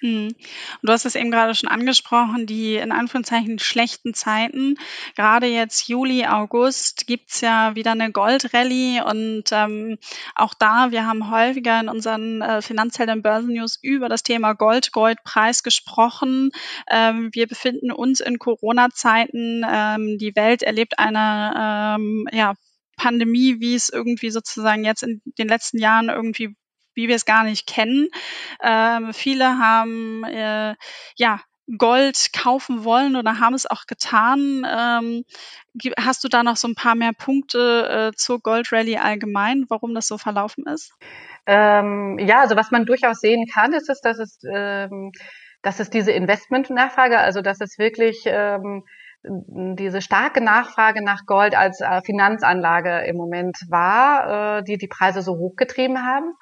Mhm. Und du hast es eben gerade schon angesprochen, die in Anführungszeichen schlechten Zeiten. Gerade jetzt Juli, August gibt's ja wieder eine Goldrallye und ähm, auch da, wir haben häufiger in unseren äh, Finanzhelden Börsennews über das Thema Gold, Goldpreis gesprochen. Ähm, wir befinden uns in Corona-Zeiten. Ähm, die Welt erlebt eine ähm, ja, Pandemie, wie es irgendwie sozusagen jetzt in den letzten Jahren irgendwie wie wir es gar nicht kennen. Ähm, viele haben äh, ja Gold kaufen wollen oder haben es auch getan. Ähm, hast du da noch so ein paar mehr Punkte äh, zur Gold Rally allgemein, warum das so verlaufen ist? Ähm, ja, also was man durchaus sehen kann, ist dass es, ähm, dass es diese Investmentnachfrage, also dass es wirklich ähm, diese starke Nachfrage nach Gold als äh, Finanzanlage im Moment war, äh, die die Preise so hochgetrieben haben.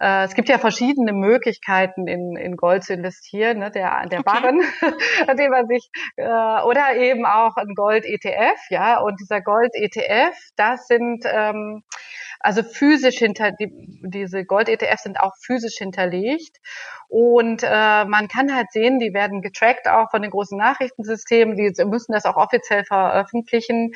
Äh, es gibt ja verschiedene Möglichkeiten, in, in Gold zu investieren. Ne? Der, der okay. Barren, dem man sich, äh, oder eben auch ein Gold-ETF, ja. Und dieser Gold-ETF, das sind ähm, also physisch hinter die, diese Gold-ETFs sind auch physisch hinterlegt. Und äh, man kann halt sehen, die werden getrackt auch von den großen Nachrichtensystemen, die müssen das auch offiziell veröffentlichen.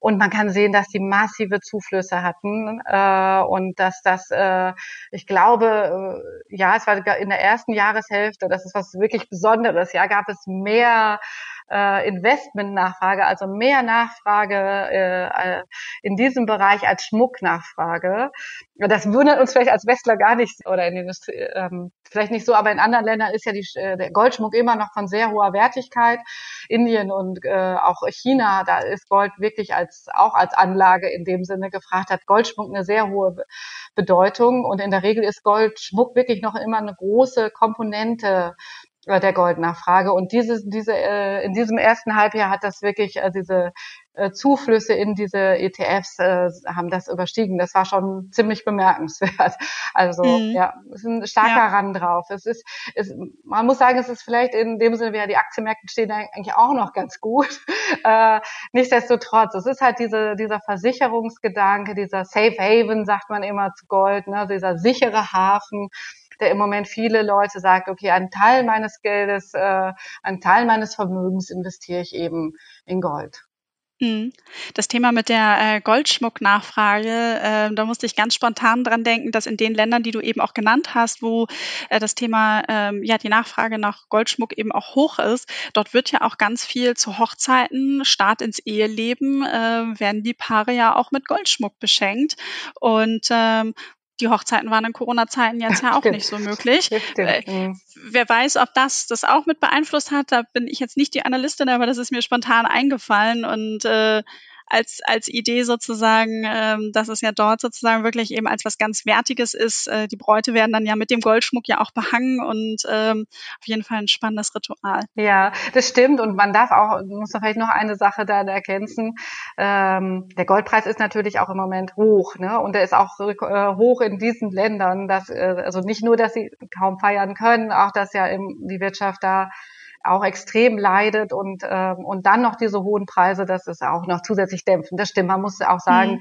Und man kann sehen, dass die massive Zuflüsse hatten äh, und dass das, äh, ich glaube, äh, ja, es war in der ersten Jahreshälfte, das ist was wirklich Besonderes, ja, gab es mehr äh, Investmentnachfrage, also mehr Nachfrage äh, in diesem Bereich als Schmucknachfrage. Das wundert uns vielleicht als Westler gar nicht oder in Industrie ähm, vielleicht nicht so, aber in anderen Ländern ist ja die, äh, der Goldschmuck immer noch von sehr hoher Wertigkeit. Indien und äh, auch China, da ist Gold wirklich als auch als Anlage in dem Sinne gefragt, hat Goldschmuck eine sehr hohe Bedeutung und in der Regel ist Goldschmuck wirklich noch immer eine große Komponente der Goldnachfrage. Und dieses, diese, äh, in diesem ersten Halbjahr hat das wirklich, äh, diese äh, Zuflüsse in diese ETFs äh, haben das überstiegen. Das war schon ziemlich bemerkenswert. Also mhm. ja, es ist ein starker ja. Rand drauf. Es ist, es, man muss sagen, es ist vielleicht in dem Sinne, wie ja die Aktienmärkte stehen eigentlich auch noch ganz gut. Äh, nichtsdestotrotz, es ist halt diese, dieser Versicherungsgedanke, dieser Safe Haven, sagt man immer zu Gold, ne, dieser sichere Hafen der im Moment viele Leute sagt, okay, einen Teil meines Geldes, äh, einen Teil meines Vermögens investiere ich eben in Gold. Mhm. Das Thema mit der äh, Goldschmucknachfrage, äh, da musste ich ganz spontan dran denken, dass in den Ländern, die du eben auch genannt hast, wo äh, das Thema, ähm, ja, die Nachfrage nach Goldschmuck eben auch hoch ist, dort wird ja auch ganz viel zu Hochzeiten, Start ins Eheleben, werden die Paare ja auch mit Goldschmuck beschenkt. Und ähm, die Hochzeiten waren in Corona-Zeiten jetzt ja auch nicht so möglich. Äh. Wer weiß, ob das das auch mit beeinflusst hat, da bin ich jetzt nicht die Analystin, aber das ist mir spontan eingefallen und äh, als, als Idee sozusagen, ähm, dass es ja dort sozusagen wirklich eben als was ganz Wertiges ist. Äh, die Bräute werden dann ja mit dem Goldschmuck ja auch behangen und ähm, auf jeden Fall ein spannendes Ritual. Ja, das stimmt und man darf auch, muss da vielleicht noch eine Sache da ergänzen. Ähm, der Goldpreis ist natürlich auch im Moment hoch, ne? Und der ist auch äh, hoch in diesen Ländern, dass äh, also nicht nur, dass sie kaum feiern können, auch dass ja im, die Wirtschaft da auch extrem leidet und, ähm, und dann noch diese hohen Preise, das ist auch noch zusätzlich dämpfen. Das stimmt. Man muss auch sagen, mhm.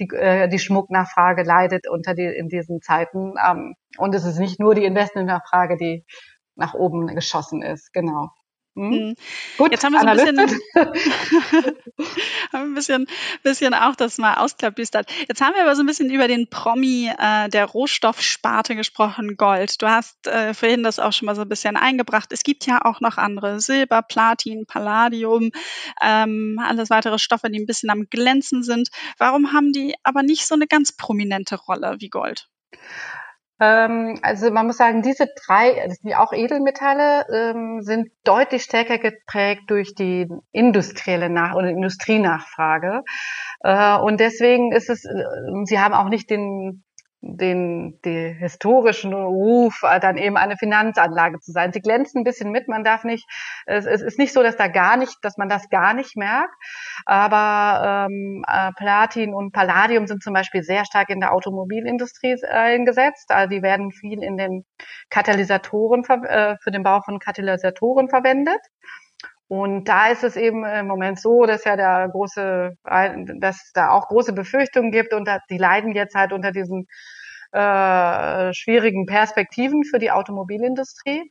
die, äh, die Schmucknachfrage leidet unter die, in diesen Zeiten. Ähm, und es ist nicht nur die Investmentnachfrage, die nach oben geschossen ist. Genau. Hm? Mhm. Gut, jetzt haben wir so ein bisschen, haben ein bisschen, bisschen auch das mal ausklabüstert. Jetzt haben wir aber so ein bisschen über den Promi äh, der Rohstoffsparte gesprochen, Gold. Du hast äh, vorhin das auch schon mal so ein bisschen eingebracht. Es gibt ja auch noch andere, Silber, Platin, Palladium, ähm, alles weitere Stoffe, die ein bisschen am Glänzen sind. Warum haben die aber nicht so eine ganz prominente Rolle wie Gold? Ähm, also man muss sagen, diese drei, das sind ja auch Edelmetalle, ähm, sind deutlich stärker geprägt durch die industrielle Nach- oder Industrienachfrage. Äh, und deswegen ist es, äh, sie haben auch nicht den den, den historischen Ruf, äh, dann eben eine Finanzanlage zu sein. Sie glänzen ein bisschen mit, man darf nicht, es, es ist nicht so, dass da gar nicht, dass man das gar nicht merkt, aber ähm, äh, Platin und Palladium sind zum Beispiel sehr stark in der Automobilindustrie äh, eingesetzt, also die werden viel in den Katalysatoren, äh, für den Bau von Katalysatoren verwendet. Und da ist es eben im Moment so, dass ja der große, dass da auch große Befürchtungen gibt und die leiden jetzt halt unter diesen äh, schwierigen Perspektiven für die Automobilindustrie.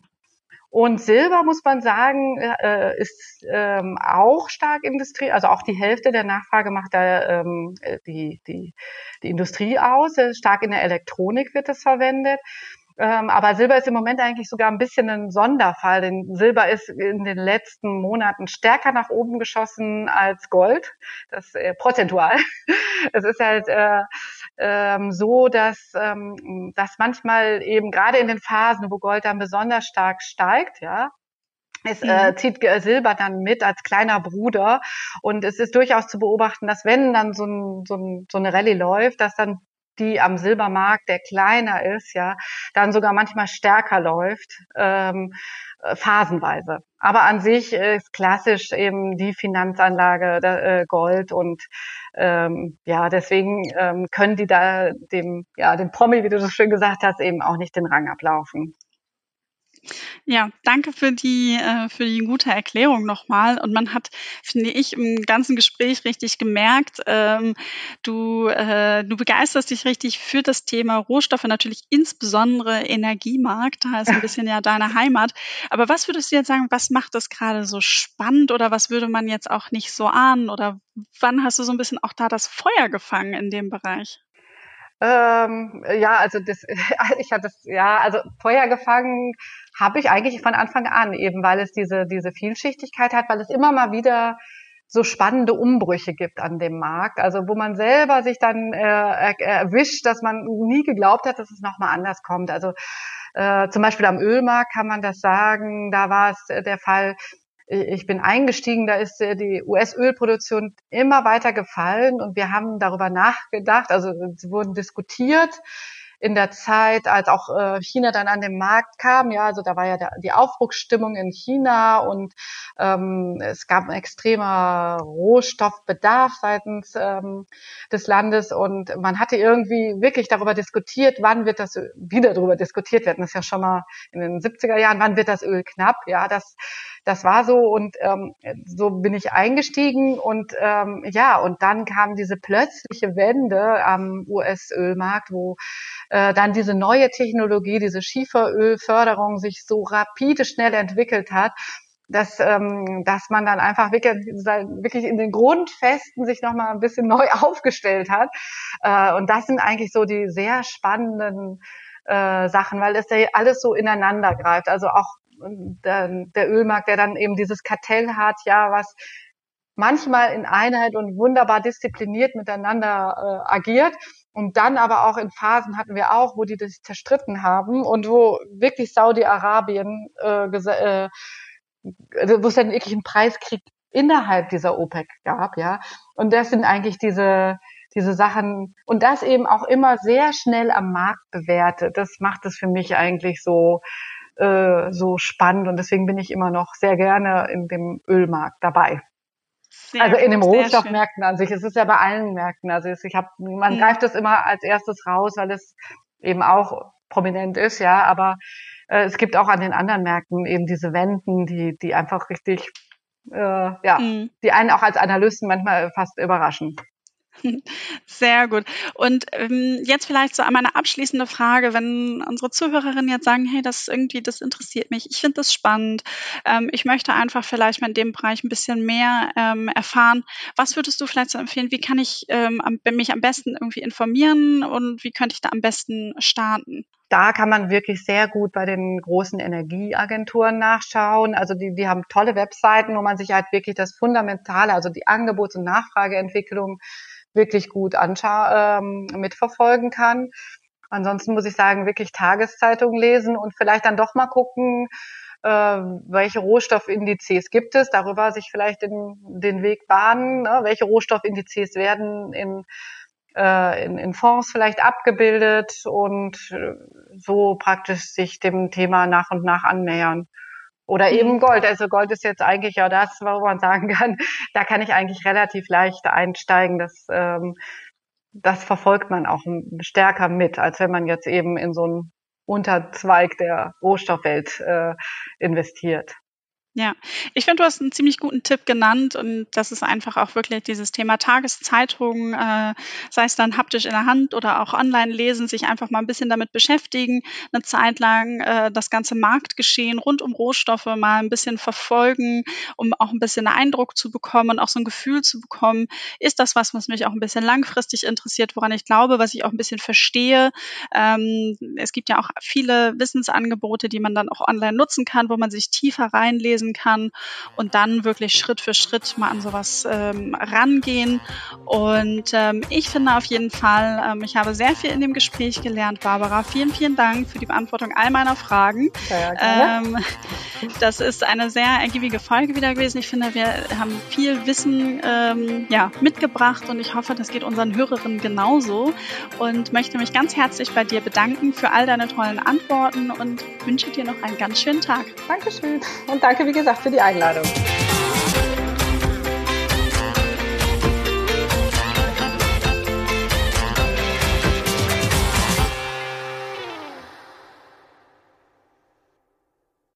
Und Silber, muss man sagen, äh, ist ähm, auch stark Industrie, also auch die Hälfte der Nachfrage macht da ähm, die, die, die Industrie aus. Stark in der Elektronik wird es verwendet. Ähm, aber Silber ist im Moment eigentlich sogar ein bisschen ein Sonderfall, denn Silber ist in den letzten Monaten stärker nach oben geschossen als Gold, das äh, prozentual. es ist halt äh, ähm, so, dass, ähm, dass manchmal eben gerade in den Phasen, wo Gold dann besonders stark steigt, ja, es äh, mhm. zieht Silber dann mit als kleiner Bruder und es ist durchaus zu beobachten, dass wenn dann so, ein, so, ein, so eine Rallye läuft, dass dann die am Silbermarkt, der kleiner ist, ja, dann sogar manchmal stärker läuft, ähm, äh, phasenweise. Aber an sich ist klassisch eben die Finanzanlage äh, Gold und ähm, ja, deswegen ähm, können die da dem, ja, dem Promi, wie du so schön gesagt hast, eben auch nicht den Rang ablaufen. Ja, danke für die, äh, für die gute Erklärung nochmal. Und man hat, finde ich, im ganzen Gespräch richtig gemerkt, ähm, du, äh, du begeisterst dich richtig für das Thema Rohstoffe, natürlich insbesondere Energiemarkt. Da ist ein bisschen ja deine Heimat. Aber was würdest du jetzt sagen, was macht das gerade so spannend oder was würde man jetzt auch nicht so ahnen? Oder wann hast du so ein bisschen auch da das Feuer gefangen in dem Bereich? Ähm, ja, also das, ich hatte das, ja, also Feuer gefangen habe ich eigentlich von Anfang an, eben weil es diese, diese Vielschichtigkeit hat, weil es immer mal wieder so spannende Umbrüche gibt an dem Markt, also wo man selber sich dann äh, erwischt, dass man nie geglaubt hat, dass es nochmal anders kommt. Also äh, zum Beispiel am Ölmarkt kann man das sagen, da war es der Fall, ich bin eingestiegen, da ist äh, die US-Ölproduktion immer weiter gefallen und wir haben darüber nachgedacht, also sie wurden diskutiert, in der Zeit, als auch äh, China dann an den Markt kam, ja, also da war ja die Aufbruchsstimmung in China und ähm, es gab einen extremer Rohstoffbedarf seitens ähm, des Landes. Und man hatte irgendwie wirklich darüber diskutiert, wann wird das wieder darüber diskutiert. Werden. Das ist ja schon mal in den 70er Jahren, wann wird das Öl knapp? Ja, das das war so. Und ähm, so bin ich eingestiegen. Und ähm, ja und dann kam diese plötzliche Wende am US-Ölmarkt, wo äh, dann diese neue Technologie, diese Schieferölförderung sich so rapide schnell entwickelt hat, dass, ähm, dass man dann einfach wirklich, wirklich in den Grundfesten sich nochmal ein bisschen neu aufgestellt hat. Äh, und das sind eigentlich so die sehr spannenden äh, Sachen, weil es ja alles so ineinander greift. Also auch der, der Ölmarkt, der dann eben dieses Kartell hat, ja, was manchmal in Einheit und wunderbar diszipliniert miteinander äh, agiert. Und dann aber auch in Phasen hatten wir auch, wo die das zerstritten haben und wo wirklich Saudi-Arabien, äh, äh, wo es dann wirklich einen Preiskrieg innerhalb dieser OPEC gab, ja. Und das sind eigentlich diese, diese Sachen und das eben auch immer sehr schnell am Markt bewertet. Das macht es für mich eigentlich so äh, so spannend und deswegen bin ich immer noch sehr gerne in dem Ölmarkt dabei. Sehr also in den Rohstoffmärkten an sich. Es ist ja bei allen Märkten. Also ich habe, man mhm. greift das immer als erstes raus, weil es eben auch prominent ist, ja. Aber äh, es gibt auch an den anderen Märkten eben diese Wenden, die, die einfach richtig, äh, ja, mhm. die einen auch als Analysten manchmal fast überraschen. Sehr gut. Und ähm, jetzt vielleicht so einmal eine abschließende Frage, wenn unsere Zuhörerinnen jetzt sagen, hey, das irgendwie, das interessiert mich, ich finde das spannend, ähm, ich möchte einfach vielleicht mal in dem Bereich ein bisschen mehr ähm, erfahren. Was würdest du vielleicht so empfehlen? Wie kann ich ähm, mich am besten irgendwie informieren und wie könnte ich da am besten starten? Da kann man wirklich sehr gut bei den großen Energieagenturen nachschauen. Also die, die haben tolle Webseiten, wo man sich halt wirklich das Fundamentale, also die Angebots- und Nachfrageentwicklung wirklich gut ähm, mitverfolgen kann. Ansonsten muss ich sagen, wirklich Tageszeitungen lesen und vielleicht dann doch mal gucken, äh, welche Rohstoffindizes gibt es, darüber sich vielleicht den, den Weg bahnen, ne? welche Rohstoffindizes werden in, äh, in, in Fonds vielleicht abgebildet und äh, so praktisch sich dem Thema nach und nach annähern. Oder eben mhm. Gold. Also Gold ist jetzt eigentlich ja das, wo man sagen kann, da kann ich eigentlich relativ leicht einsteigen. Das, ähm, das verfolgt man auch stärker mit, als wenn man jetzt eben in so einen Unterzweig der Rohstoffwelt äh, investiert. Ja, ich finde, du hast einen ziemlich guten Tipp genannt und das ist einfach auch wirklich dieses Thema Tageszeitung, äh, sei es dann haptisch in der Hand oder auch online lesen, sich einfach mal ein bisschen damit beschäftigen, eine Zeit lang äh, das ganze Marktgeschehen rund um Rohstoffe mal ein bisschen verfolgen, um auch ein bisschen Eindruck zu bekommen und auch so ein Gefühl zu bekommen, ist das was, was mich auch ein bisschen langfristig interessiert, woran ich glaube, was ich auch ein bisschen verstehe. Ähm, es gibt ja auch viele Wissensangebote, die man dann auch online nutzen kann, wo man sich tiefer reinlesen lesen kann und dann wirklich Schritt für Schritt mal an sowas ähm, rangehen. Und ähm, ich finde auf jeden Fall, ähm, ich habe sehr viel in dem Gespräch gelernt, Barbara. Vielen, vielen Dank für die Beantwortung all meiner Fragen. Ähm, das ist eine sehr ergiebige Folge wieder gewesen. Ich finde, wir haben viel Wissen ähm, ja, mitgebracht und ich hoffe, das geht unseren Hörerinnen genauso und möchte mich ganz herzlich bei dir bedanken für all deine tollen Antworten und wünsche dir noch einen ganz schönen Tag. Dankeschön und danke wie gesagt, für die Einladung.